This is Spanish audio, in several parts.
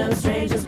no strangers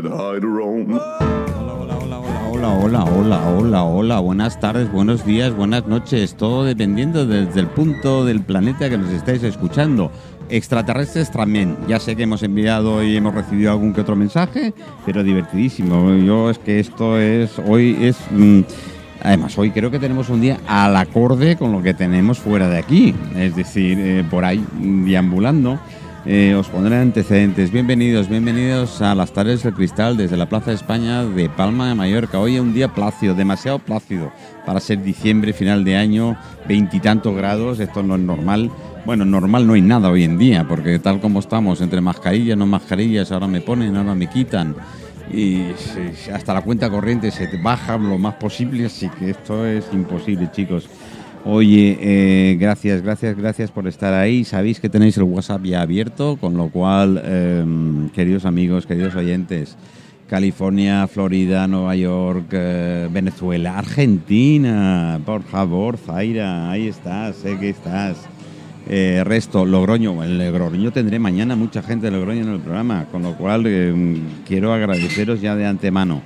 Better hide own. Hola, hola, hola, hola, hola, buenas tardes, buenos días, buenas noches, todo dependiendo desde el punto del planeta que nos estáis escuchando. Extraterrestres también, ya sé que hemos enviado y hemos recibido algún que otro mensaje, pero divertidísimo. Yo es que esto es, hoy es, mm, además hoy creo que tenemos un día al acorde con lo que tenemos fuera de aquí, es decir, eh, por ahí deambulando. Eh, os pondré antecedentes. Bienvenidos, bienvenidos a las tardes del cristal desde la Plaza de España de Palma de Mallorca. Hoy es un día plácido, demasiado plácido para ser diciembre, final de año, veintitantos grados. Esto no es normal. Bueno, normal no hay nada hoy en día, porque tal como estamos, entre mascarillas, no mascarillas, ahora me ponen, ahora me quitan. Y hasta la cuenta corriente se baja lo más posible, así que esto es imposible, chicos. Oye, eh, gracias, gracias, gracias por estar ahí. Sabéis que tenéis el WhatsApp ya abierto, con lo cual, eh, queridos amigos, queridos oyentes, California, Florida, Nueva York, eh, Venezuela, Argentina, por favor, Zaira, ahí estás, sé que estás. Eh, resto, Logroño, el Logroño tendré mañana mucha gente de Logroño en el programa, con lo cual eh, quiero agradeceros ya de antemano.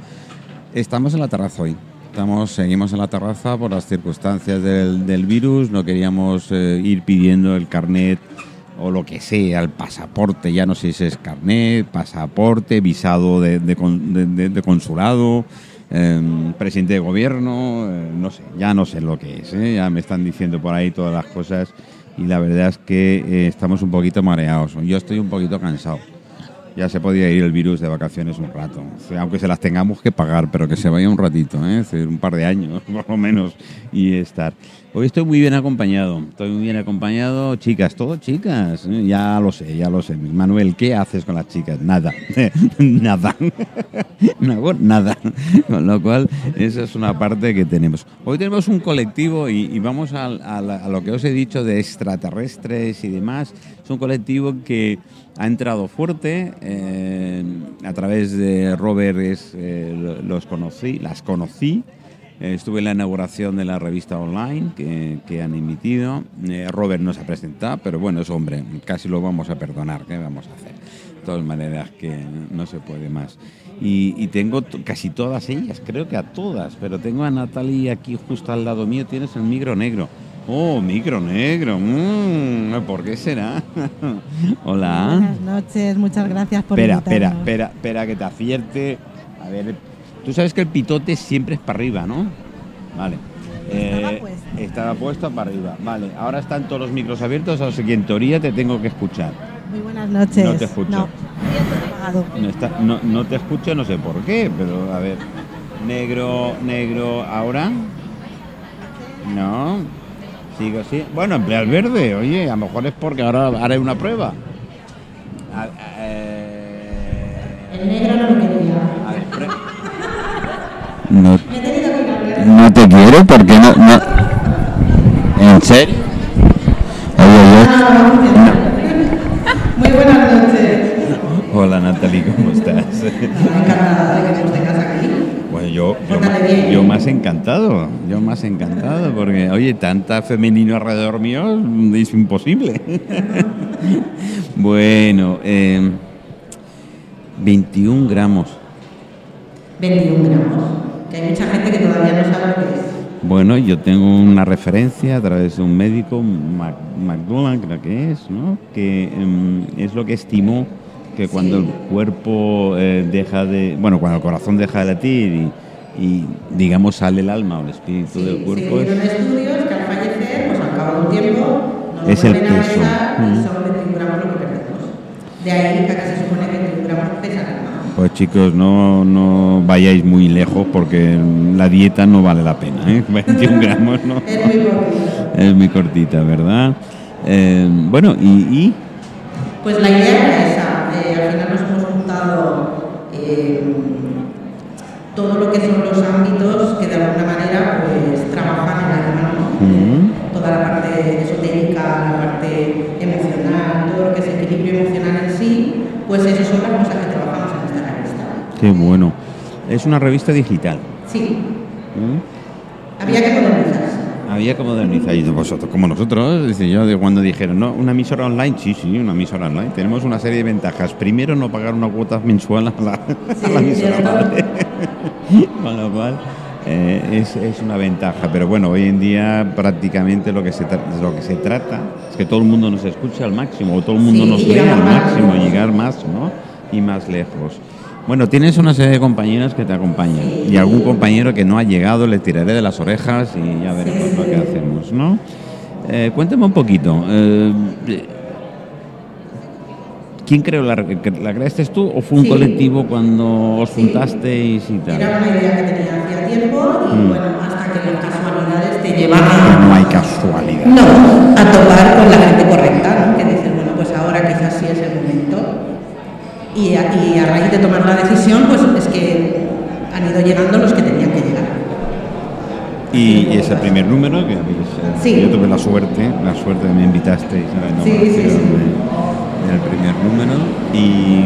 Estamos en la terraza hoy. Estamos, seguimos en la terraza por las circunstancias del, del virus. No queríamos eh, ir pidiendo el carnet o lo que sea, el pasaporte. Ya no sé si es carnet, pasaporte, visado de, de de- consulado, eh, presidente de gobierno. eh, no sé, ya no sé lo que es. eh, Ya me están diciendo por ahí todas las cosas y la verdad es que estamos un poquito mareados. Yo estoy un poquito cansado. Ya se podía ir el virus de vacaciones un rato, aunque se las tengamos que pagar, pero que se vaya un ratito, ¿eh? Un par de años por lo menos y estar. Hoy estoy muy bien acompañado, estoy muy bien acompañado, chicas, todo chicas, ¿eh? ya lo sé, ya lo sé. Manuel, ¿qué haces con las chicas? Nada, nada, no nada. Con lo cual, esa es una parte que tenemos. Hoy tenemos un colectivo y, vamos a, a lo que os he dicho de extraterrestres y demás. Es un colectivo que ha entrado fuerte eh, a través de Robert es, eh, lo- los conocí, las conocí. Eh, estuve en la inauguración de la revista online que, que han emitido. Eh, Robert no se ha presentado, pero bueno, es hombre, casi lo vamos a perdonar. ¿Qué vamos a hacer? De todas maneras, que no se puede más. Y, y tengo casi todas ellas, creo que a todas, pero tengo a Natalie aquí justo al lado mío. Tienes el micro negro. Oh, micro negro. mm, ¿Por qué será? Hola. Buenas noches, muchas gracias por Espera, espera, espera, espera que te acierte. A ver, tú sabes que el pitote siempre es para arriba, ¿no? Vale. Estaba Eh, puesto. estaba puesto para arriba. Vale, ahora están todos los micros abiertos, así que en teoría te tengo que escuchar. Muy buenas noches. No te escucho. No. No, está- no, no te escucho, no sé por qué, pero a ver. Negro, negro, ¿ahora? No. Sigo así. Bueno, emplea el verde, oye, a lo mejor es porque ahora haré una prueba. A- eh, El negro no lo quería. A ver, pre- no, no te quiero porque no, no. ¿En serio? Oye, Muy buenas noches. Hola Natalie, ¿cómo estás? Encantada de que aquí. Bueno, yo, yo, más encantado, yo más encantado, porque, oye, tanta femenino alrededor mío es imposible. bueno, eh, 21 gramos. 21 gramos. Que hay mucha gente que todavía no sabe lo que es. Bueno, yo tengo una referencia a través de un médico, Mac- McDullan creo que es, ¿no? que em, es lo que estimó que cuando el cuerpo eh, deja de, bueno, cuando el corazón deja de latir y, digamos sale el alma o el espíritu del Se cuerpo, hicieron es, estudios que al fallecer, pues al cabo de un tiempo, nos Es el a peso. pesar y son 21 gramos lo que perdemos. De ahí que acá se supone que 21 gramos pesa el alma. pues chicos, no, no vayáis muy lejos porque la dieta no vale la pena, ¿eh? 21 gramos no. Es muy poquito. Es muy cortita, ¿verdad? Eh, bueno, y, y Pues la idea era esa. eh, al final nos hemos juntado eh, todo lo que son los ámbitos que de alguna manera pues trabajan en alma, ¿no? Mm. Toda la parte esotérica, la parte emocional, todo lo que es equilibrio emocional en sí, pues esas son las cosas que trabajamos en esta revista. Qué bueno. Es una revista digital. Sí, ¿Mm? había que modernizarse. Había que modernizar. Y vosotros, como nosotros, dice yo, de cuando dijeron, ¿no? ¿Una emisora online? Sí, sí, una emisora online. Tenemos una serie de ventajas. Primero, no pagar una cuota mensual a la, a la emisora. Con lo cual, eh, es, es una ventaja. Pero bueno, hoy en día prácticamente lo que se, lo que se trata es que todo el mundo nos escuche al máximo, o todo el mundo Sí, nos llegar al máximo, llegar más, ¿no? Y más lejos. Bueno, tienes una serie de compañeros que te acompañan y algún compañero que no ha llegado le tiraré de las orejas y ya veremos lo que hacemos, ¿no? Eh, cuéntame un poquito. eh, ¿Quién creó la, re- la creaste tú o fue un Sí. colectivo cuando os Sí. juntasteis y tal? Era una idea que tenía hacía tiempo y Mm. bueno, hasta que las casualidades te llevan Que a, no hay casualidad. no, a topar con la gente correcta, ¿no? que dices, bueno, pues ahora quizás sí es el momento. Y a, y a raíz de tomar la decisión, pues es que han ido llegando los que tenían que llegar. Y ese primer número que habéis, eh, Sí. yo tuve la suerte, la suerte de me invitasteis a la Sí, sí, inauguración sí. de- del primer número y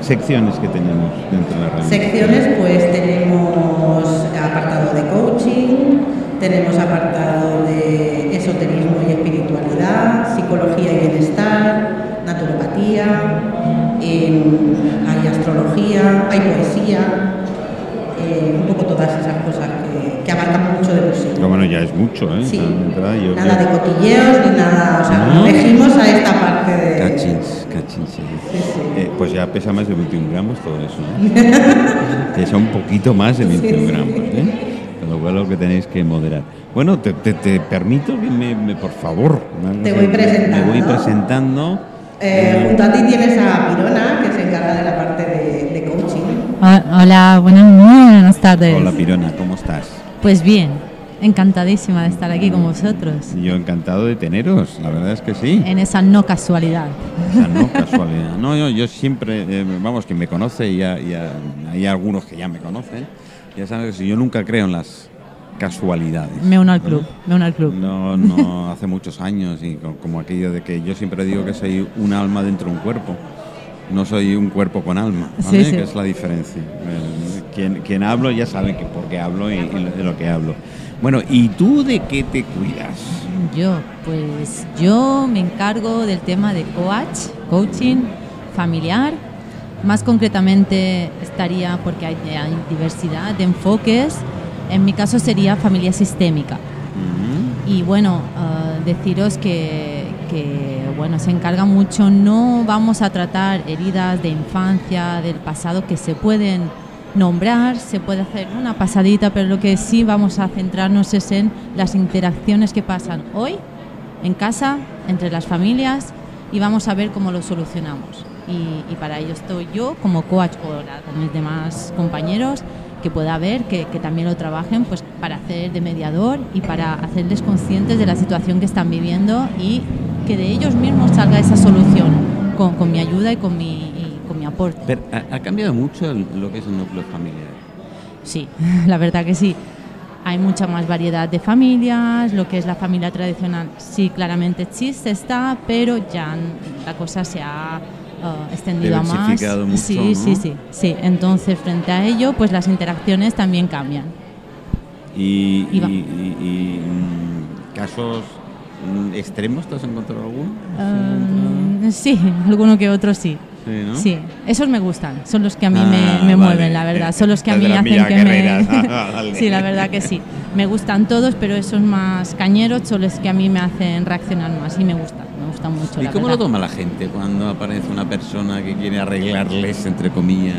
secciones que tenemos dentro de la revista. Secciones, pues tenemos apartado de coaching, tenemos apartado de esoterismo y espiritualidad, psicología y bienestar, naturopatía, em, hay astrología, hay poesía, eh, un poco todas esas cosas que, que abarcan mucho de. Pero bueno, ya es mucho, ¿eh? Sí. De entrada yo Nada de creo- cotilleos ni nada, o sea, ¿No? elegimos a esta parte de... Cachins, cachins, sí. Sí, sí. Eh, pues ya pesa más de 21 gramos todo eso, ¿eh? pesa un poquito más de 21 Sí, sí. gramos, ¿eh? Con lo cual lo que tenéis que moderar. Bueno, te, te- te permito que me, me- por favor, me- Te voy presentando. Me voy presentando. Eh, junto a ti tienes a Pirona, que se encarga de la parte de, de coaching. Ho- Hola, buenas, muy buenas tardes. Hola Pirona, ¿cómo estás? Pues bien, encantadísima de estar aquí con vosotros, Yo encantado de teneros, la verdad es que sí. en esa no casualidad. O sea, no casualidad. No, yo, yo siempre, eh, vamos, quien me conoce, y hay algunos que ya me conocen, ya saben que yo nunca creo en las casualidades. Me uno al club, me uno al club. No, no, hace muchos años y co- como aquello de que yo siempre digo que soy un alma dentro de un cuerpo. No soy un cuerpo con alma, ¿vale? Sí, sí. Que es la diferencia. Quien, quien hablo ya sabe que por qué hablo y, y de lo que hablo. Bueno, ¿y tú de qué te cuidas? Yo, pues yo me encargo del tema de coach, coaching familiar. Más concretamente estaría porque hay, hay diversidad de enfoques. En mi caso sería familia sistémica. Y bueno, ah, deciros que, que, bueno, se encarga mucho, no vamos a tratar heridas de infancia, del pasado, que se pueden nombrar, se puede hacer una pasadita, pero lo que sí vamos a centrarnos es en las interacciones que pasan hoy en casa, entre las familias, y vamos a ver cómo lo solucionamos. Y, y para ello estoy yo como coach o con mis demás compañeros que pueda ver que, que también lo trabajen pues para hacer de mediador y para hacerles conscientes de la situación que están viviendo y que de ellos mismos salga esa solución con, con mi ayuda y con mi, Pero, ¿ha, ha cambiado mucho lo que es el núcleo familiar? Sí, la verdad que sí. Hay mucha más variedad de familias, lo que es la familia tradicional sí claramente existe, está, pero ya la cosa se ha eh, extendido a más. Mucho, sí, ¿no? sí, sí, sí. Entonces frente a ello, pues las interacciones también cambian. ¿Y, Y y- y- mm, casos mm, extremos te has encontrado alguno? Eh, sí, alguno que otro sí. Sí, ¿no? Sí, esos me gustan, son los que a mí Ah, me, me vale. mueven, la verdad, son los que a mí hacen que Guerreras. me... Ah, sí, la verdad que sí. Me gustan todos, pero esos más cañeros son los que a mí me hacen reaccionar más y me gustan, me gustan mucho. ¿Y la cómo verdad. lo toma la gente cuando aparece una persona que quiere arreglarles, entre comillas,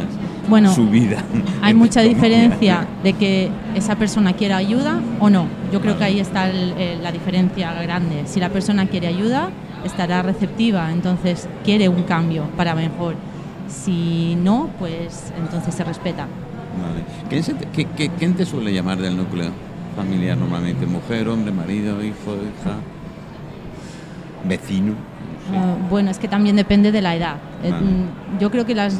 Bueno, su vida? Hay mucha comillas? diferencia de que esa persona quiera ayuda o no. Yo creo que ahí está el- el- la diferencia grande. Si la persona quiere ayuda, estará receptiva, entonces quiere un cambio para mejor. Si no, pues entonces se respeta. Vale. ¿Quién, se te, qué- qué- quién te suele llamar del núcleo familiar normalmente? ¿Mujer, hombre, marido, hijo, hija? vecino. Eh, bueno, es que también depende de la edad. Eh, Vale. mm, Yo creo que las,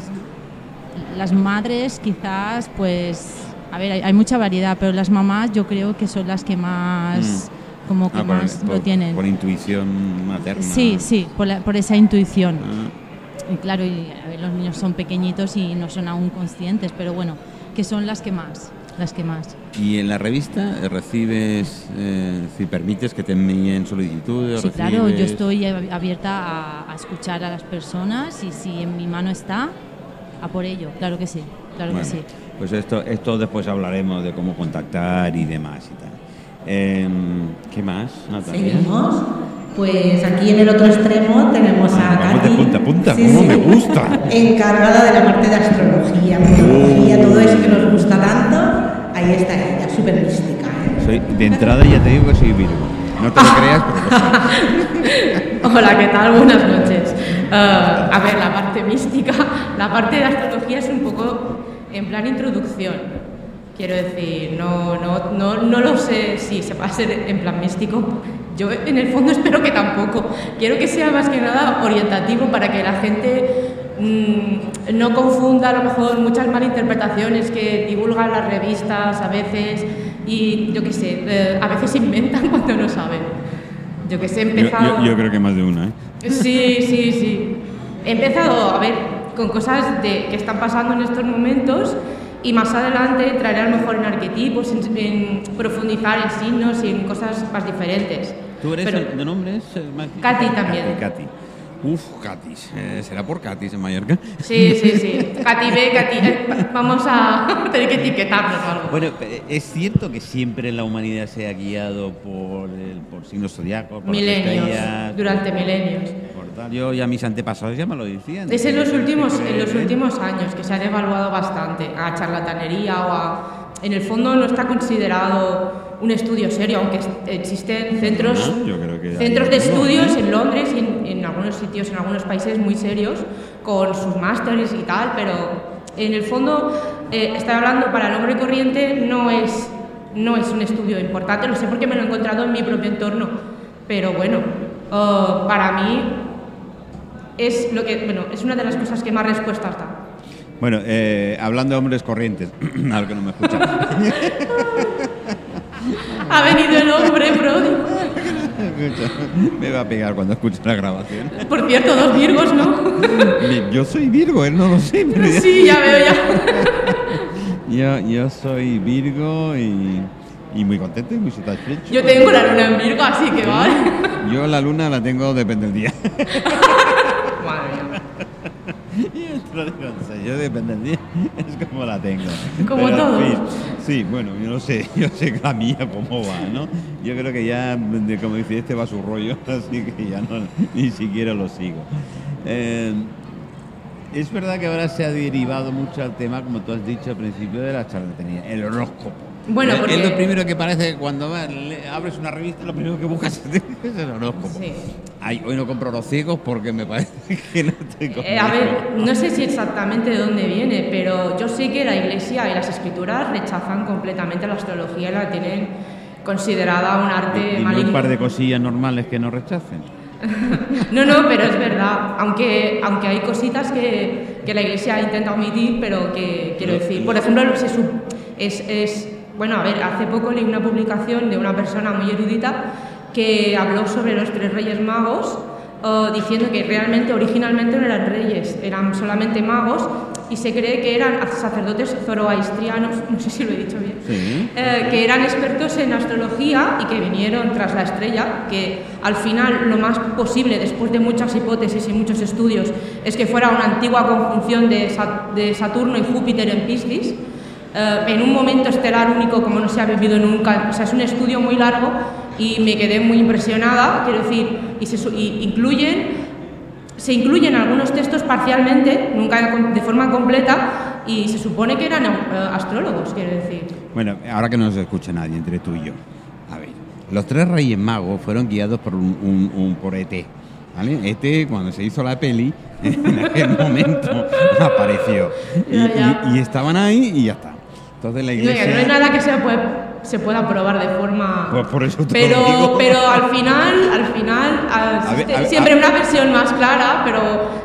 las madres quizás, pues, a ver, hay, hay mucha variedad, pero las mamás yo creo que son las que más, como que Ah, más por, lo tienen. Por intuición materna. Sí, sí, por, la- por esa intuición. Ah, Y claro, y, ver, los niños son pequeñitos y no son aún conscientes, pero bueno, que son las que más, las que más. Y en la revista eh, recibes, eh, si permites que te envíen solicitudes. Sí, claro, yo recibes- estoy ab- abierta a, a escuchar a las personas y si en mi mano está, a por ello, claro que sí, claro Bueno, que sí. Pues esto, esto después hablaremos de cómo contactar y demás y tal. ¿Qué más, Natalia? Seguimos. Pues aquí en el otro extremo tenemos a de Katy. punta a punta, cómo me gusta. Encargada de la parte de astrología, meteorología, todo eso que nos gusta tanto. Ahí está ella, súper mística. ¿eh? Soy, de entrada ya te digo que soy Virgo. No te lo creas, pero. Hola, ¿qué tal? Buenas noches. Eh, a ver, la parte mística, la parte de astrología es un poco en plan introducción. Quiero decir, no, no, no, no lo sé si se va a ser en plan místico. Yo en el fondo espero que tampoco. Quiero que sea más que nada orientativo para que la gente mm, no confunda a lo mejor muchas malinterpretaciones que divulgan las revistas a veces y yo qué sé, eh, a veces inventan cuando no saben. Yo que sé, he Yo, empezado... yo- yo creo que más de una, ¿eh? Sí, sí, sí. He empezado a ver con cosas de, que están pasando en estos momentos y más adelante entraré a lo mejor en arquetipos, en, en profundizar en signos y en cosas más diferentes. ¿Tú eres Pero- el- de nombre? Es, eh, Katy también. Katy, Katy. Uf, Katis. Eh, ¿Será por Katis en Mallorca? Sí, sí, sí. Katy B, Katy eh, Vamos a tener que etiquetarnos o algo. Bueno, es cierto que siempre la humanidad se ha guiado por, el, por signos zodiacos, milenios, durante milenios. Por tal. Yo y a mis antepasados ya me lo decían. Es en los últimos, en los últimos años que se ha devaluado bastante a charlatanería o a... En el fondo no está considerado un estudio serio, aunque existen centros, No, yo creo que centros de estudios en Londres y en, en algunos sitios, en algunos países muy serios, con sus másteres y tal, pero en el fondo, eh, estoy hablando para el hombre corriente, no es, no es un estudio importante, lo sé porque me lo he encontrado en mi propio entorno, pero bueno, oh, para mí es lo que bueno es una de las cosas que más respuestas da Bueno, eh, hablando de hombres corrientes, al que no me escucha. ha venido el hombre pródigo me va a pegar cuando escuche la grabación. por cierto dos virgos no Yo soy Virgo, él no lo sé, pero sí ya veo ya yo, yo soy Virgo y, y muy contento y muy satisfecho. yo tengo la luna en Virgo así que vale Yo la luna la tengo depende del día. madre mía Yo te lo digo en serio, depende del día. Es como la tengo. Como Pero, fin, sí, bueno, yo no sé, yo sé la mía cómo va, ¿no? Yo creo que ya, como dice, este va a su rollo, así que ya no, ni siquiera lo sigo. Eh, es verdad que ahora se ha derivado mucho al tema, como tú has dicho al principio, de la charlatanería, el horóscopo. Bueno, porque- Es lo primero que parece cuando abres una revista, lo primero que buscas es el horóscopo. Sí. Ay, hoy no compro los ciegos porque me parece que no estoy Eh, a ver, no sé si exactamente de dónde viene, pero yo sé que la Iglesia y las Escrituras rechazan completamente la astrología y la tienen considerada un arte Dime un maligno. par de cosillas normales que no rechacen. No, no, pero es verdad. Aunque, aunque hay cositas que, que la Iglesia intenta omitir, pero que quiero decir, por ejemplo, es, es- bueno, a ver, hace poco leí una publicación de una persona muy erudita que habló sobre los tres reyes magos, eh, diciendo que realmente originalmente no eran reyes, eran solamente magos y se cree que eran sacerdotes zoroastrianos, no sé si lo he dicho bien, Sí. eh, que eran expertos en astrología y que vinieron tras la estrella, que al final lo más posible, después de muchas hipótesis y muchos estudios, es que fuera una antigua conjunción de, de Saturno y Júpiter en Piscis, eh, en un momento estelar único como no se ha vivido nunca. O sea, es un estudio muy largo y me quedé muy impresionada, quiero decir, y, se, y incluyen se incluyen algunos textos parcialmente, nunca de- forma completa, y se supone que eran eh, astrólogos, quiero decir. Bueno, ahora que no nos escucha nadie entre tú y yo. A ver, los tres reyes magos fueron guiados por un, un- un- por ET. ¿Vale? ET, cuando se hizo la peli, en aquel momento apareció. Y, y- y estaban ahí y ya está. Entonces la iglesia. no hay nada que sea, pues, se pueda probar de forma Pues por eso te pero lo digo. pero al final al final A ver, a ver, siempre a- una versión más clara pero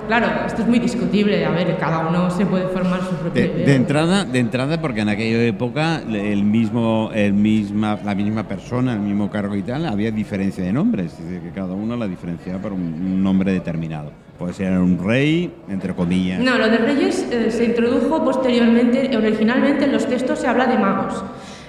claro esto es muy discutible a ver cada uno se puede formar su propia De, idea. de entrada, de entrada, porque en aquella época el mismo, el misma, la misma persona, el mismo cargo y tal, había diferencia de nombres, es decir, que cada uno la diferenciaba por un, un nombre determinado. Puede ser un rey, entre comillas. No, lo de reyes eh, se introdujo posteriormente, originalmente en los textos se habla de magos.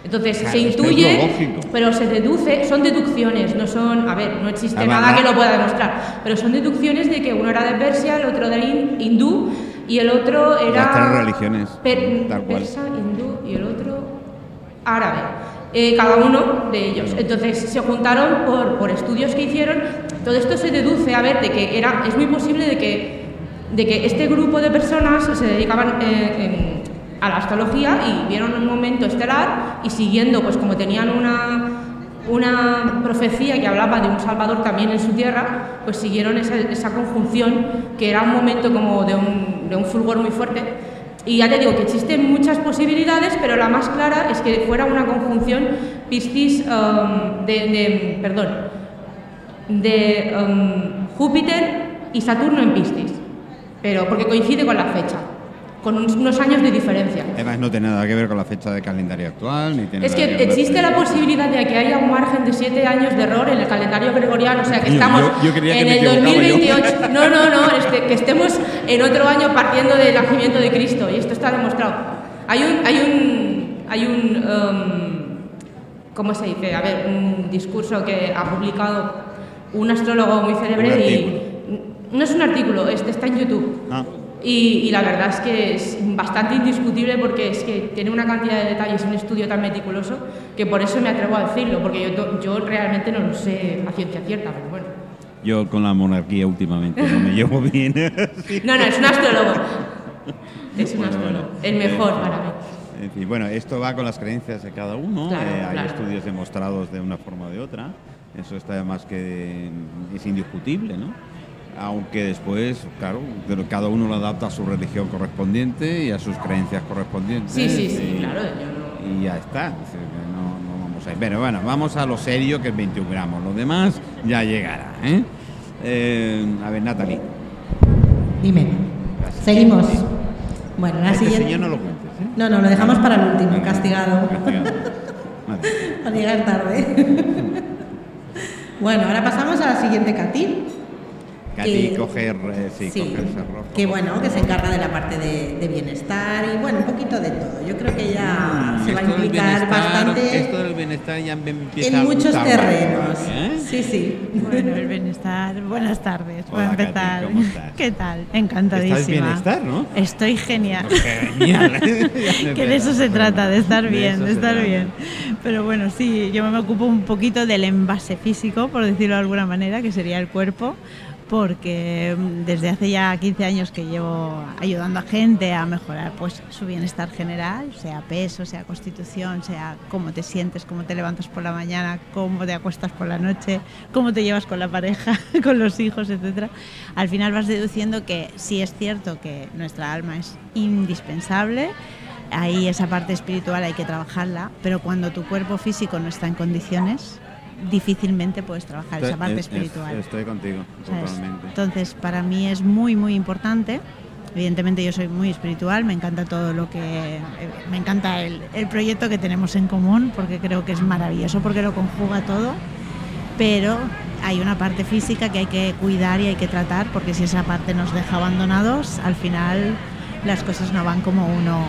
Entonces Claro, se intuye, pero se deduce, son deducciones, no son, a ver, no existe Además, nada que lo pueda demostrar, pero son deducciones de que uno era de Persia, el otro de hin- hindú y el otro era... Las tres religiones, per- tal cual. persa, hindú y el otro árabe. Eh, cada uno de ellos. Entonces se juntaron por, por estudios que hicieron. Todo esto se deduce a ver de que era, es muy posible de que, de que este grupo de personas se dedicaban eh, en- a la astrología y vieron un momento estelar y siguiendo, pues como tenían una, una profecía que hablaba de un Salvador también en su tierra, pues siguieron esa, esa conjunción que era un momento como de un, de un fulgor muy fuerte. Y ya te digo que existen muchas posibilidades, pero la más clara es que fuera una conjunción Piscis um, de, perdón, de um, Júpiter y Saturno en Piscis, pero porque coincide con la fecha, con unos años de diferencia. Además, no tiene nada que ver con la fecha de calendario actual, ni tiene Es que existe la posibilidad de que haya un margen de siete años de error en el calendario gregoriano, o sea que estamos yo- yo que en el equivocaba yo. 2028. No, no, no, este, que estemos en otro año partiendo del nacimiento de Cristo y esto está demostrado. Hay un, hay un, hay un, um, ¿cómo se dice? A ver, un discurso que ha publicado un astrólogo muy célebre y no es un artículo, este está en YouTube. Ah. Y, y la verdad es que es bastante indiscutible porque es que tiene una cantidad de detalles, un estudio tan meticuloso, que por eso me atrevo a decirlo, porque yo, yo realmente no lo sé a ciencia cierta, pero bueno. Yo con la monarquía últimamente no me llevo bien. No, no, es un astrólogo. Es un Bueno, astrólogo. bueno. El mejor Eh, para mí. En fin, bueno, esto va con las creencias de cada uno. Claro, eh, hay claro. estudios demostrados de una forma o de otra. Eso está más que es indiscutible, ¿no? Aunque después, claro, pero cada uno lo adapta a su religión correspondiente y a sus creencias correspondientes. Sí, sí, sí, y- claro. yo no- Y ya está. No, no vamos a ir. Pero bueno, vamos a lo serio que es 21 gramos. Lo demás ya llegará. ¿eh? Eh, a ver, Natalie. Dime. Seguimos. Bueno, la Este siguiente. señor no lo cuentes. ¿eh? No, no, lo dejamos para el último, castigado. castigado. Al llegar tarde. bueno, ahora pasamos a la siguiente Katy. Katy que- coge, eh, sí, sí, coge el cerrojo. que bueno, que se encarga de la parte de, de bienestar y bueno, un poquito de todo. Yo creo que ella se va a Mm, implicar bastante Esto del bienestar ya me empieza en a muchos gustar terrenos. ¿eh? Sí, sí. Bueno, el bienestar. Buenas tardes. Hola, Para Katy, empezar. ¿cómo estás? ¿Qué tal? Encantadísima. Estás bienestar, ¿no? Estoy genial. Genial. Ya me que de eso se trata, de estar De bien, de se estar bien. Pero bueno, sí, yo me ocupo un poquito del envase físico, por decirlo de alguna manera, que sería el cuerpo, porque mm, desde hace ya 15 años que llevo ayudando a gente a mejorar pues su bienestar general, sea peso, sea constitución, sea cómo te sientes, cómo te levantas por la mañana, cómo te acuestas por la noche, cómo te llevas con la pareja, con los hijos, etcétera. Al final vas deduciendo que sí es cierto que nuestra alma es indispensable, ahí esa parte espiritual hay que trabajarla, pero cuando tu cuerpo físico no está en condiciones, difícilmente puedes trabajar esa parte es- es- espiritual. Estoy contigo, totalmente. Entonces, para mí es muy, muy importante. Evidentemente yo soy muy espiritual, me encanta todo lo que... eh, Me encanta el, el proyecto que tenemos en común, porque creo que es maravilloso, porque lo conjuga todo, pero hay una parte física que hay que cuidar y hay que tratar, porque si esa parte nos deja abandonados, al final las cosas no van como uno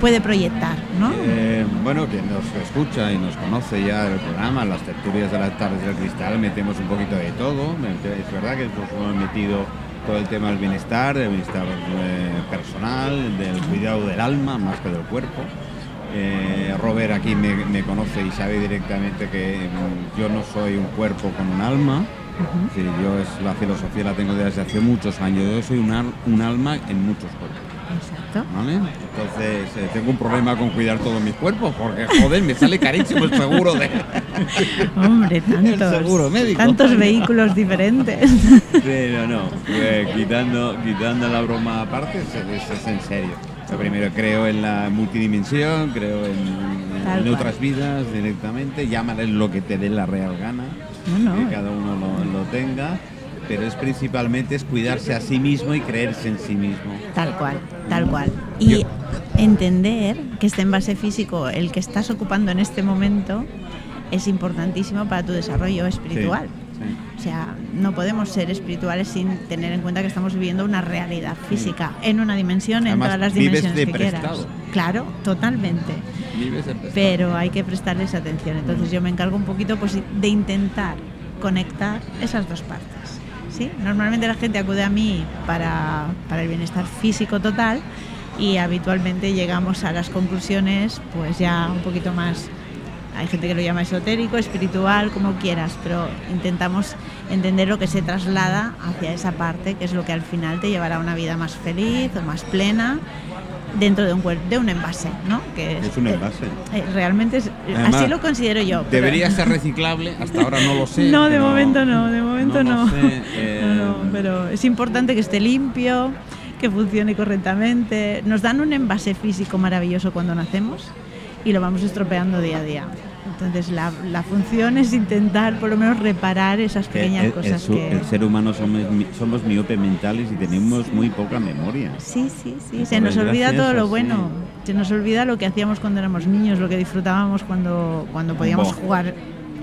puede proyectar, ¿no? Eh, bueno, quien nos escucha y nos conoce ya el programa, las tertulias de las tardes del cristal, metemos un poquito de todo. Es verdad que nos hemos metido todo el tema del bienestar, del bienestar eh, personal, del cuidado del alma más que del cuerpo. Eh, Robert aquí me, me conoce y sabe directamente que mm, yo no soy un cuerpo con un alma. Sí, yo es la filosofía la tengo desde hace muchos años. Yo soy un, al- un alma en muchos cuerpos. Exacto. ¿Vale? Entonces eh, tengo un problema con cuidar todos mis cuerpos porque, joder, me sale carísimo el seguro de... Hombre, tantos, seguro médico. tantos vehículos diferentes. Pero no, eh, quitando, quitando la broma aparte, es, es- en serio. Yo primero creo en la multidimensión, creo en, otras vidas directamente, llámales lo que te dé la real gana, No, no. que cada uno lo, lo tenga, pero es principalmente es cuidarse a sí mismo y creerse en sí mismo. Tal cual, tal cual. Y Yo- entender que este envase físico, el que estás ocupando en este momento, es importantísimo para tu desarrollo espiritual. Sí, sí. O sea, no podemos ser espirituales sin tener en cuenta que estamos viviendo una realidad física en una dimensión, en todas las vives dimensiones de que quieras. prestado. Claro, totalmente. Vives. Pero hay que prestarles atención. Entonces yo me encargo un poquito pues, de intentar conectar esas dos partes. ¿Sí? Normalmente la gente acude a mí para, para el bienestar físico total y habitualmente llegamos a las conclusiones pues ya un poquito más hay gente que lo llama esotérico, espiritual, como quieras, pero intentamos entender lo que se traslada hacia esa parte, que es lo que al final te llevará a una vida más feliz o más plena dentro de un de un envase, ¿no? Que Es un eh, envase. eh, realmente es, Además, así lo considero yo. pero- Debería ser reciclable, hasta ahora no lo sé. no, de momento no, de momento lo no. sé, eh, No, no, pero es importante que esté limpio, que funcione correctamente. Nos dan un envase físico maravilloso cuando nacemos y lo vamos estropeando día a día. Entonces la, la función es intentar por lo menos reparar esas que pequeñas el, el cosas su- que... el ser humano somos, somos miopes mentales y tenemos muy poca memoria. Sí, sí, sí. Se nos olvida todo lo bueno. Se nos olvida lo que hacíamos cuando éramos niños, lo que disfrutábamos cuando, cuando podíamos Buah. jugar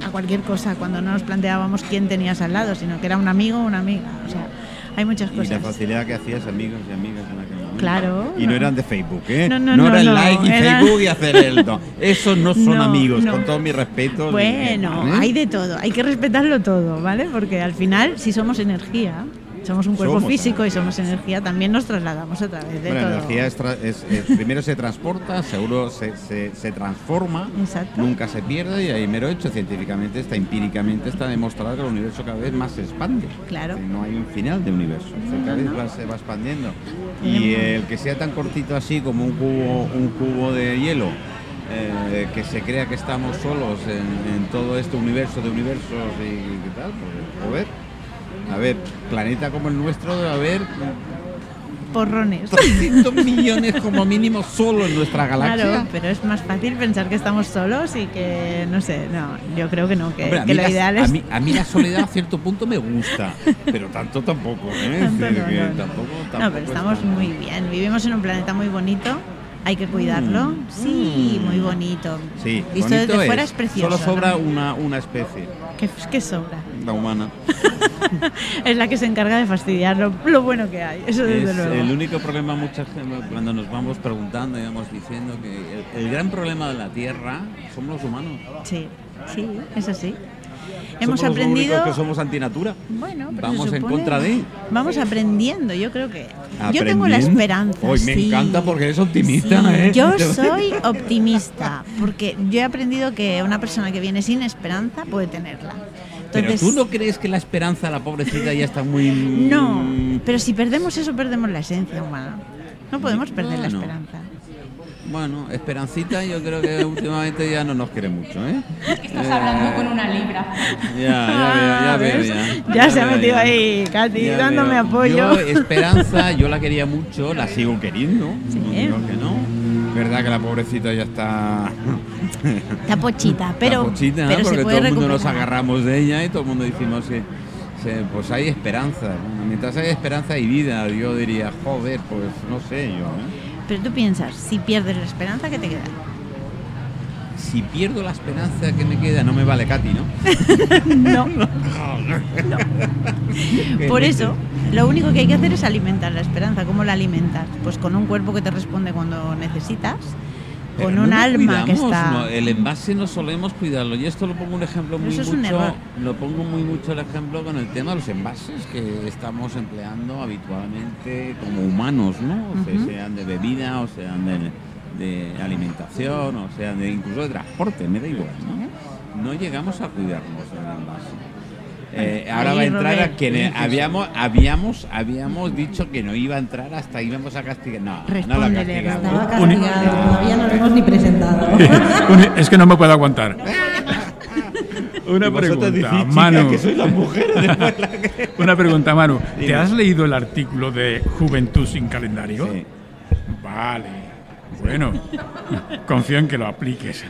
a cualquier cosa, cuando no nos planteábamos quién tenías al lado, sino que era un amigo o una amiga. O sea, hay muchas Y la cosas. facilidad que hacías amigos y amigas en momento. Claro. Y no eran de Facebook, ¿eh? No, no, no, era el like y Facebook y hacer el... No. Esos no son amigos, con todo mi respeto. Bueno, ¿eh? hay de todo, hay que respetarlo todo, ¿vale? Porque al final, si somos energía, somos un cuerpo Somos físico y somos energía, también nos trasladamos otra vez de Bueno, la todo. energía es tra- es- es- primero se transporta, seguro se, se- se transforma, Exacto. nunca se pierde y ahí mero hecho científicamente, está empíricamente está demostrado que el universo cada vez más se expande. Claro. No hay un final de universo, se cada vez va- se va expandiendo. Y el que sea tan cortito así como un cubo, un cubo de hielo, eh, que se crea que estamos solos en, en todo este universo de universos y qué tal, pues joder. A ver, planeta como el nuestro debe haber Porrones. 300 millones como mínimo solo en nuestra galaxia. Claro, pero es más fácil pensar que estamos solos y que, no sé, no, yo creo que no, que, Hombre, a, que lo la, ideal a es... mí- a mí la soledad a cierto punto me gusta, pero tanto tampoco, ¿eh? Es Tanto decir, no, que no, no. tampoco- No, tampoco pero es estamos tan- muy bien, vivimos en un planeta muy bonito, hay que cuidarlo. Mm, Sí, mm. muy bonito. Sí, Visto bonito desde fuera es es. precioso. Solo sobra una, una especie, ¿Qué, qué sobra? La humana. es la que se encarga de fastidiar lo, lo bueno que hay, eso desde Es luego. el único problema mucha gente cuando nos vamos preguntando y vamos diciendo que el, el gran problema de la Tierra somos los humanos. Sí, sí, es así. Hemos somos aprendido... los que somos antinatura. Bueno, pero Vamos en contra de. Vamos aprendiendo, yo creo que... Yo tengo la esperanza. Hoy me sí. encanta porque eres optimista, Sí, ¿eh? Yo soy optimista, porque yo he aprendido que una persona que viene sin esperanza puede tenerla. Pero tú no crees que la esperanza de la pobrecita ya está muy... No, pero si perdemos eso, perdemos la esencia humana. No podemos perder la esperanza. Bueno, Esperancita yo creo que últimamente ya no nos quiere mucho, ¿eh? Estás hablando con una libra. Ya, ya veo, ya Ah, veo, ya. Ya se ha metido ya. ahí, Katy, Ya dándome veo. apoyo. Yo, Esperanza, yo la quería mucho, la sigo queriendo, Sí. no digo que no. Verdad que la pobrecita ya está... Está pochita, pero, está pochita, pero porque se puede todo el mundo nos agarramos de ella y todo el mundo decimos que pues hay esperanza. Mientras hay esperanza hay vida, yo diría, joder, pues no sé yo. ¿eh? Pero tú piensas, si pierdes la esperanza, ¿qué te queda? Si pierdo la esperanza que me queda, no me vale Katy, ¿no? No. Por eso, lo único que hay que hacer es alimentar la esperanza. ¿Cómo la alimentas? Pues con un cuerpo que te responde cuando necesitas, Pero con no un alma que está... no, el envase no solemos cuidarlo. Y esto lo pongo un ejemplo muy un mucho. error. Lo pongo muy mucho el ejemplo con el tema de los envases que estamos empleando habitualmente como humanos, ¿no? O sea, Ujú. sean de bebida, o sean de, de alimentación, o sean de incluso de transporte, me da igual, ¿no? No llegamos a cuidarnos en el envase. Eh, ahora va a entrar a quien habíamos, habíamos, habíamos dicho que no iba a entrar hasta íbamos a castigar. No, no la castigamos. Robert. Estaba castigado, todavía no lo hemos ni presentado. es que no me puedo aguantar. Una pregunta, decís, Manu. que la que- Una pregunta, Manu. ¿Te has leído el artículo de Juventud sin calendario? Sí. Vale. Bueno, confío en que lo apliques,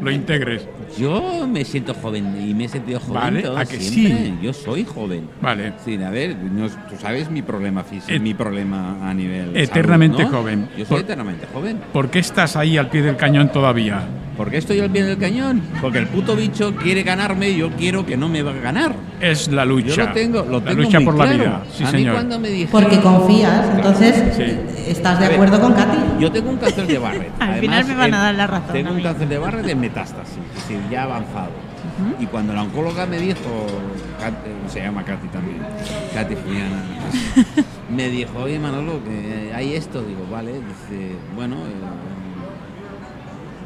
lo integres. Yo me siento joven y me he sentido joven Vale, todo ¿a que siempre. sí? Yo soy joven. Vale. Sí, a ver, no- tú sabes mi problema físico, Et- mi problema a nivel Eternamente salud, ¿no? joven. Yo soy eternamente joven. ¿Por qué estás ahí al pie del cañón todavía? ¿Por qué estoy al pie del cañón? Porque el puto bicho quiere ganarme y yo quiero que no me va a ganar. Es la lucha. Yo lo tengo, lo la tengo lucha muy por la vida. Sí, a mí señor. cuando me dijeron, Porque confías, entonces Sí. estás de ver, acuerdo con Katy. Yo tengo un cáncer de Barrett. Al Además, final me van a dar la razón Tengo un cáncer de Barrett de metástasis, es decir, ya avanzado. Y cuando la oncóloga me dijo, Kat- eh, se llama Katy también, Katy Juliana, me dijo, oye Manolo, que hay esto. Digo, vale. Dice, bueno, eh,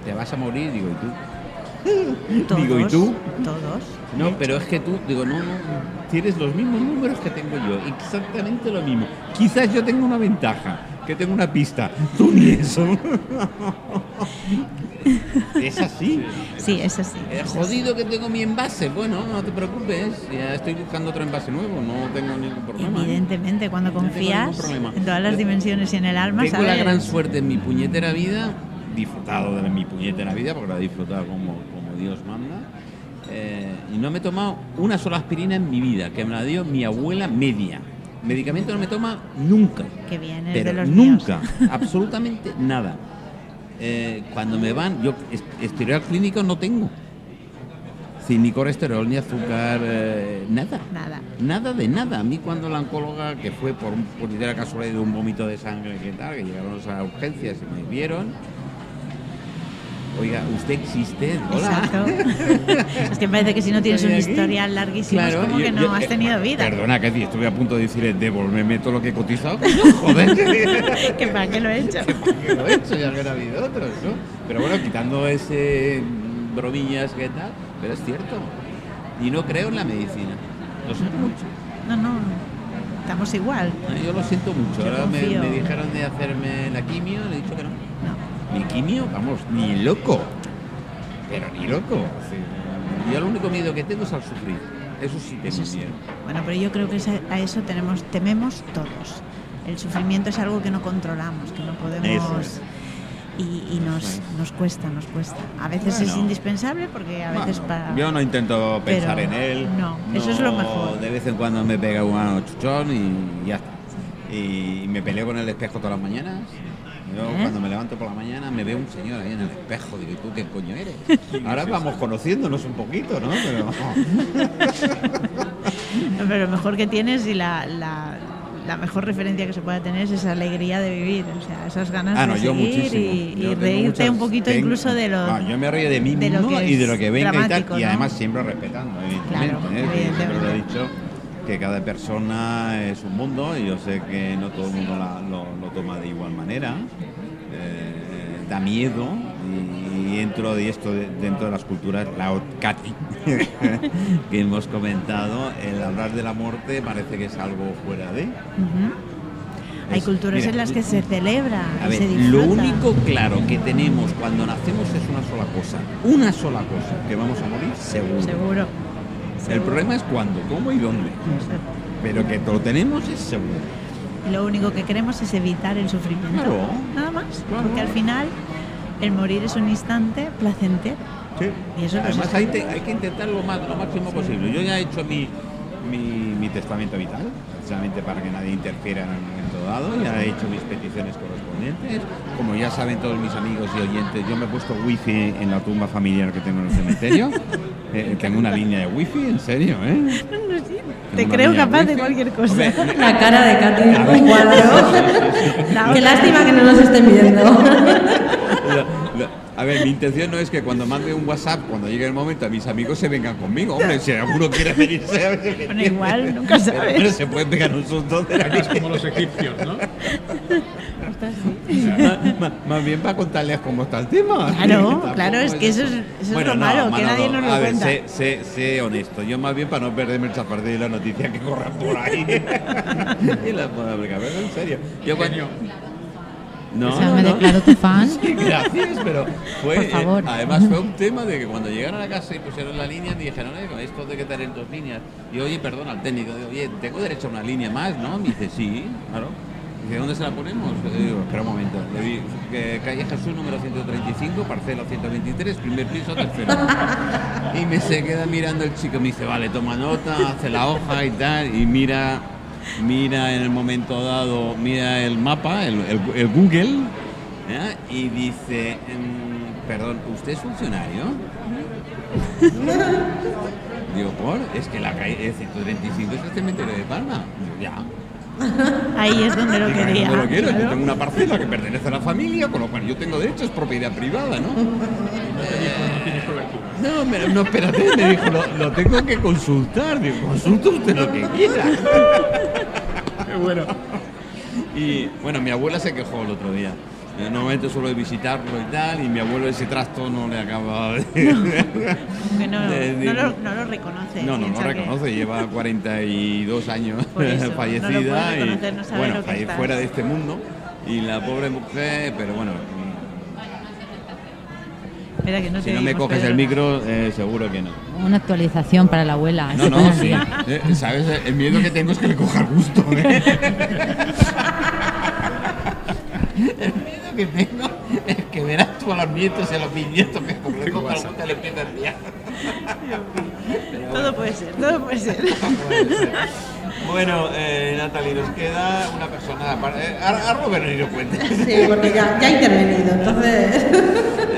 te vas a morir. Digo, ¿y tú? Todos, Digo, ¿y tú? Todos. No, pero es que tú, digo, no, no, tienes los mismos números que tengo yo, exactamente lo mismo. Quizás yo tengo una ventaja, que tengo una pista, tú ni eso. es así. Sí, es así. Es así. jodido que tengo mi envase. Bueno, no te preocupes, ya estoy buscando otro envase nuevo, no tengo ningún problema. ¿eh? Evidentemente, cuando No confías problema. en todas las dimensiones y en el alma, Tengo la sabes. gran suerte en mi puñetera vida, disfrutado de mi puñetera vida, porque la he disfrutado como, como Dios manda. eh, y no me he tomado una sola aspirina en mi vida, que me la dio mi abuela media. Medicamento no me toma nunca. Que Pero de los nunca, míos. absolutamente nada. Eh, cuando me van, yo est- historial clínico no tengo. Sin ni colesterol, ni azúcar, eh, nada. Nada. Nada de nada. A mí cuando la oncóloga, que fue por, por la casualidad de un vómito de sangre que tal, que llegaron a urgencias y me vieron, oiga, usted existe, hola. Exacto. es que parece que si no tienes un aquí. historial larguísimo, Claro, es como yo- que no yo- has eh, tenido vida. Perdona, que estuve a punto de decirle, devolverme todo lo que he cotizado. Joder. que para qué lo he hecho. que lo he hecho, ya que ha habido otros, ¿no? Pero bueno, quitando ese mm, bromillas que tal, pero es cierto. Y no creo en la medicina. Lo siento mucho. No, no. Estamos igual. Eh, Yo lo siento mucho. Yo Ahora me dijeron de hacerme la quimio, le he dicho que no. No. Mi quimio, vamos, ni loco. Pero ni loco. Sí. Yo lo único miedo que tengo es al sufrir. Eso sí tengo Eso sí. miedo. Bueno, pero yo creo que a eso tenemos, tememos todos. El sufrimiento es algo que no controlamos, que no podemos. Es. Y, y nos, nos cuesta, nos cuesta. A veces es indispensable porque a veces Bueno, para. Yo no intento pensar Pero en él. no, eso es lo mejor. De vez en cuando me pega un chuchón y ya está. Y me peleo con el espejo todas las mañanas. Yo ¿Eh? cuando me levanto por la mañana me veo un señor ahí en el espejo. Digo, ¿y tú qué coño eres? Ahora vamos conociéndonos un poquito, ¿no? Pero Pero lo mejor que tienes y la, la, la mejor referencia que se pueda tener es esa alegría de vivir, o sea, esas ganas Ah, no, de yo seguir muchísimo. y, y reírte muchas- un poquito tengo- incluso de lo. Ah, yo me río de mí mismo y de lo que venga y tal. Y ¿no? además siempre respetando, evidentemente. Claro, ¿eh? Siempre lo he evidentemente. dicho que cada persona es un mundo y yo sé que no todo el mundo la- lo, lo toma de igual manera. Eh, da miedo y, dentro de esto, de- dentro de las culturas, la Katy que hemos comentado, el hablar de la muerte parece que es algo fuera de. Hay Es- culturas mira, en las que se celebra A y ver, se lo único claro que tenemos cuando nacemos es una sola cosa. Una sola cosa, que vamos a morir seguro. Seguro. El problema es cuándo, cómo y dónde. Pero que lo tenemos es seguro. Lo único que queremos es evitar el sufrimiento. Claro. Nada más. Claro. Porque al final el morir es un instante placentero. Y eso Además hay, te- hay que intentar lo, más, lo máximo posible. Yo ya he hecho mi, mi, mi testamento vital, precisamente para que nadie interfiera en el momento dado. Ya he hecho mis peticiones correspondientes. Como ya saben todos mis amigos y oyentes, yo me he puesto wifi en la tumba familiar que tengo en el cementerio. Eh, tengo una línea de wifi, en serio, ¿eh? Te creo capaz de cualquier cosa. Hombre, La cara de Katy, un Qué lástima que no nos estén viendo. A ver, mi intención no es que cuando mande un WhatsApp, cuando llegue el momento, a mis amigos se vengan conmigo. Hombre, si alguno quiere venirse, a ver Bueno, igual, nunca Pero, sabes. bueno, se pueden pegar un susto. de Es como los egipcios, ¿no? más, más- más bien para contarles cómo está el tema. Claro, claro, es que eso es- eso es Bueno, lo no, malo, que nadie nos lo a ver, cuenta. sé, sé- sé honesto. Yo más bien para no perderme el chapardeo y la noticia que corran por ahí. y la puedo aplicar, pero en serio. Yo cuando... No, O sea, me no. declaro tu fan. Sí, gracias, pero fue. Por favor. eh, además, fue un tema de que cuando llegaron a la casa y pusieron la línea, me dijeron, oye, esto de que tener dos líneas. Y oye, perdón al técnico, digo, oye, tengo derecho a una línea más, ¿no? Me dice, sí, claro. Dice, ¿dónde se la ponemos? Le digo, espera un momento. Le di, que calle Jesús número 135, parcela 123, primer piso, tercero. y me se queda mirando el chico, me dice, vale, toma nota, hace la hoja y tal, y mira, mira en el momento dado, mira el mapa, el, el- el Google, ¿eh? y dice, "Mm, perdón, ¿usted es funcionario? Digo, ¿por? Es que la calle 135 es el cementerio de Palma. Digo, ya. Ahí es donde lo quería. "No lo quiero, yo tengo una parcela que pertenece a la familia, con lo cual yo tengo derecho, es propiedad privada, ¿no? No, me- no, espérate, me dijo, lo, lo tengo que consultar. Digo, consulta usted lo que quiera. Qué bueno. Y bueno, mi abuela se quejó el otro día. Eh, Normalmente suelo visitarlo y tal, y mi abuelo ese trasto no le acaba de... Que no, de- no lo, no lo reconoce. no, no, que- reconoce, lleva 42 años eso, no lo fallecida y bueno, lo fuera de este mundo. Y la pobre mujer, pero bueno, Espera, que no si te no me coges Pedro. el micro, eh, seguro que no. Una actualización para la abuela. No, se no, sí. Eh, ¿Sabes? El miedo que tengo es que le coja gusto. ¿eh? El miedo que tengo es que verás tú a los nietos y a los bisnietos que como le coja el gusto le empieza a enviar. Todo puede ser, todo puede ser. Puede ser. Bueno, eh, Natalie, nos queda una persona. aparte- eh, a, a Robert ni lo cuentes. Sí, porque ya, ya he intervenido, entonces.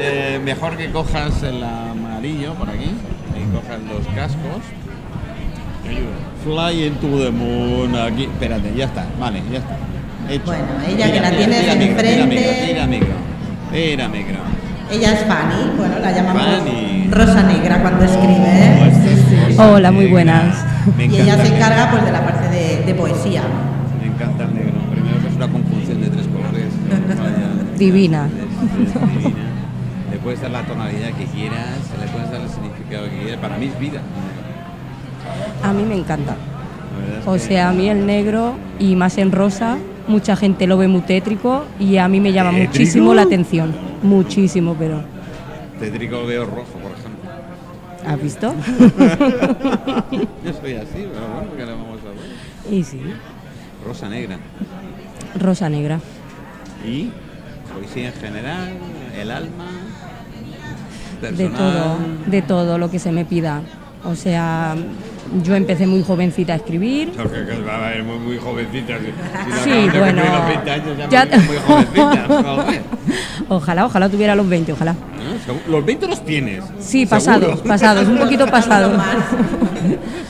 Eh, mejor que cojas el amarillo por aquí y cojas los cascos. Fly into the moon. Aquí, espérate, ya está. Vale, ya está. Hecho. Bueno, ella que la tienes micro, enfrente. Tira micro, micro. Ella es Fanny, bueno, la llamamos Fanny. Oh, Rosa Negra cuando escribe. ¿eh? Hola, muy buenas. Me Y ella el se encarga pues de la parte de, de poesía. Me encanta el negro. Primero que es una conjunción de tres colores. Vaya, Divina. es- es divina. Le puedes dar la tonalidad que quieras, le puedes dar el significado que quieras. Para mí es vida. A mí me encanta. O sea, a mí el negro y más en rosa, mucha gente lo ve muy tétrico y a mí me llama ¿Tétrico? muchísimo la atención. Muchísimo, pero. Tétrico veo rojo, por ejemplo. ¿Has visto? Yo soy así, pero bueno, ¿qué le vamos a ver? y sí. Rosa negra. Rosa negra. Y poesía en general, el alma, De personal. todo, de todo lo que se me pida. O sea, yo empecé muy jovencita a escribir. Muy, muy jovencita. Si, si no Sí, de bueno, cumplir los 20 años, ya, ya- muy jovencita. Ojalá, ojalá tuviera los 20, ojalá. Segu- Los 20 los tienes. Sí, pasados, pasados, un poquito pasados.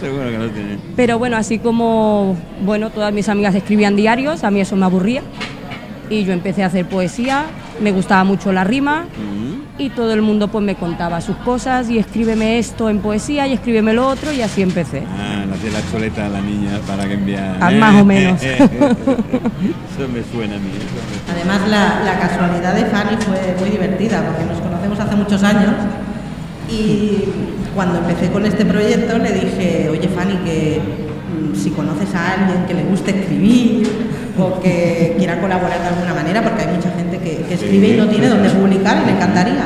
Seguro que los tienes. Pero bueno, así como bueno, todas mis amigas escribían diarios, a mí eso me aburría. Y yo empecé a hacer poesía, me gustaba mucho la rima Mm. Y todo el mundo pues me contaba sus cosas y escríbeme esto en poesía y escríbeme lo otro y así empecé. Ah, le hacía la chuleta a la niña para que enviara. Ah, más o menos. eso me suena a mí. suena. Además, la, la casualidad de Fanny fue muy divertida porque nos conocemos hace muchos años y cuando empecé con este proyecto le dije, oye Fanny, que mm, si conoces a alguien que le guste escribir o que quiera colaborar de alguna manera, porque hay mucha gente que, que escribe y no tiene dónde publicar y le encantaría.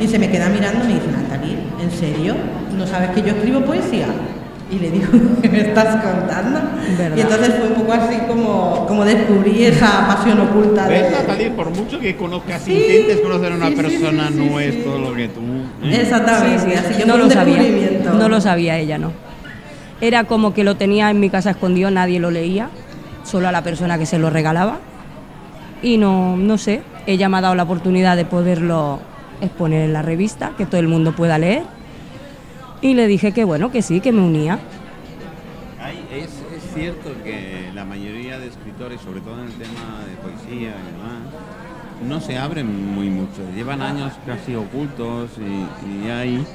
Y se me queda mirando y me dice, Natalie, ¿en serio? ¿No sabes que yo escribo poesía? Y le digo, ¿qué me estás contando? ¿Verdad? Y entonces fue un poco así como, como descubrí esa pasión oculta de... ¿Ves, Natalie? Por mucho que conozcas, Sí, intentes conocer a una sí, persona, sí, sí, no es sí. todo lo que tú. ¿eh? Exactamente, Sí, sí, así yo no lo sabía. No lo sabía ella, no. Era como que lo tenía en mi casa escondido, nadie lo leía, solo a la persona que se lo regalaba. Y no, no sé, ella me ha dado la oportunidad de poderlo exponer en la revista, que todo el mundo pueda leer. Y le dije que bueno, que sí, que me unía. Es, es cierto que la mayoría de escritores, sobre todo en el tema de poesía y demás, no se abren muy mucho. Llevan años casi ocultos y, y hay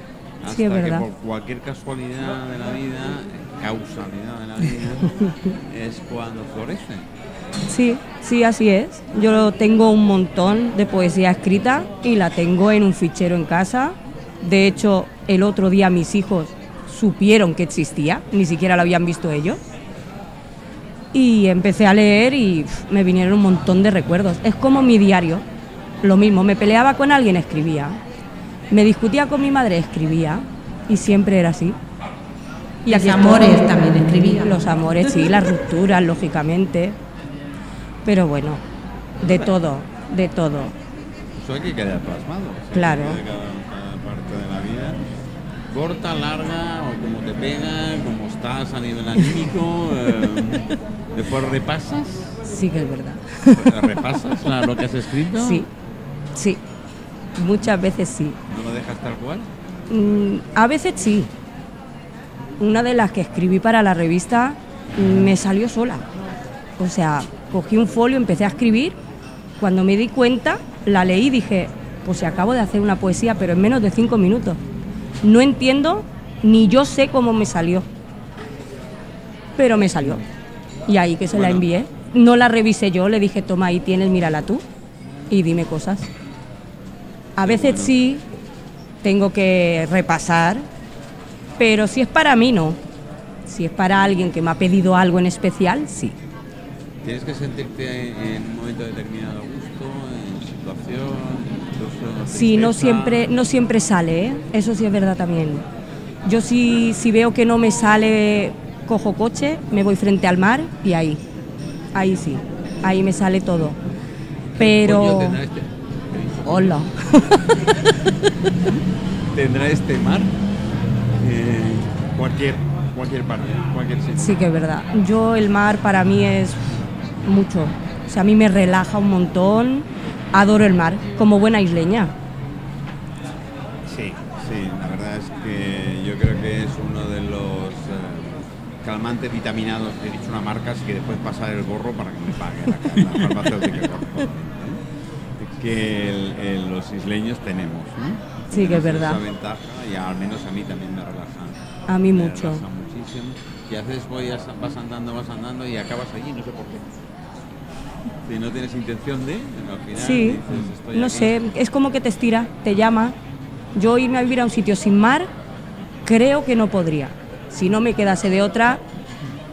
hasta Sí, es que por cualquier casualidad de la vida, causalidad de la vida, es cuando florecen. Sí, sí, así es. Yo tengo un montón de poesía escrita y la tengo en un fichero en casa. De hecho, el otro día mis hijos supieron que existía, ni siquiera lo habían visto ellos. Y empecé a leer y pf, me vinieron un montón de recuerdos. Es como mi diario. Lo mismo, me peleaba con alguien, escribía. Me discutía con mi madre, escribía. Y siempre era así. Y los amores también escribía. Los amores, sí, las rupturas, lógicamente. Pero bueno, de todo, de todo. Eso hay que quedar plasmado. o sea, Claro. de Cada, cada parte de la vida. Corta, larga, o como te pega, como estás a nivel anímico. eh, después repasas. Sí que es verdad. ¿Repasas la- lo que has escrito? Sí, sí. Muchas veces sí. ¿No lo dejas tal cual? Mm, a veces sí. Una de las que escribí para la revista me salió sola. O sea, cogí un folio, empecé a escribir. Cuando me di cuenta, la leí y dije, pues si acabo de hacer una poesía, pero en menos de cinco minutos. No entiendo ni yo sé cómo me salió. Pero me salió. Y ahí que se la envié. No la revisé yo, le dije, toma ahí tienes, mírala tú. Y dime cosas. A veces sí, tengo que repasar, pero si es para mí, no. Si es para alguien que me ha pedido algo en especial, sí. Tienes que sentirte en un momento determinado a gusto, en situación, incluso Sí, no siempre, no siempre sale, ¿eh? eso sí es verdad también. Yo sí, si veo que no me sale, cojo coche, me voy frente al mar y ahí, ahí sí, ahí me sale todo. ¿Qué Pero... este, Hola. tendrá este mar? Eh, cualquier, cualquier parte, cualquier sitio. Sí que es verdad. Yo el mar para mí es mucho. O sea, a mí me relaja un montón. Adoro el mar, como buena isleña. Sí, sí, la verdad es que yo creo que es uno de los eh, calmantes vitaminados, he dicho una marca, así que después pasar el gorro para que me pague la, la farmacéutica que el- el- los isleños tenemos. ¿no? Sí, que es verdad. Esa ventaja y al menos a mí también me relaja. A mí me mucho. relaja muchísimo. Y a veces voy, a- vas andando, vas andando y acabas allí, no sé por qué. Si no tienes intención de, al final Sí, dices, estoy no aquí. sé, es como que te estira, te llama. Yo irme a vivir a un sitio sin mar, creo que no podría. Si no me quedase de otra,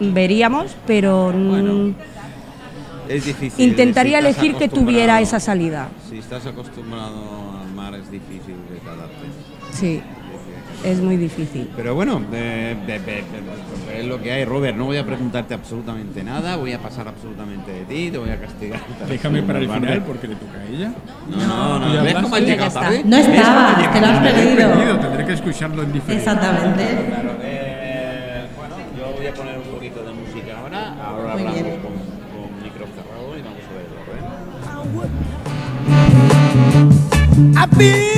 veríamos, pero mm, Bueno, Es difícil. intentaría si elegir que tuviera esa salida. Si estás acostumbrado al mar es difícil que te adaptes. Sí, es muy difícil. Pero bueno, eh, es lo que hay, Robert. No voy a preguntarte absolutamente nada, voy a pasar absolutamente de ti, te voy a castigar. Déjame para el final porque le toca a ella. No, no, no. ¿Ya ¿Ves cómo has llegado está. tarde? No ¿Ves cómo has estabas, llegado te lo has perdido. Perdido, Tendré que escucharlo en diferente. Exactamente. Claro, eh, bueno, yo voy a poner un poquito de música ahora. Ahora Muy hablamos bien. con, con micro cerrado y vamos a verlo, ¿eh?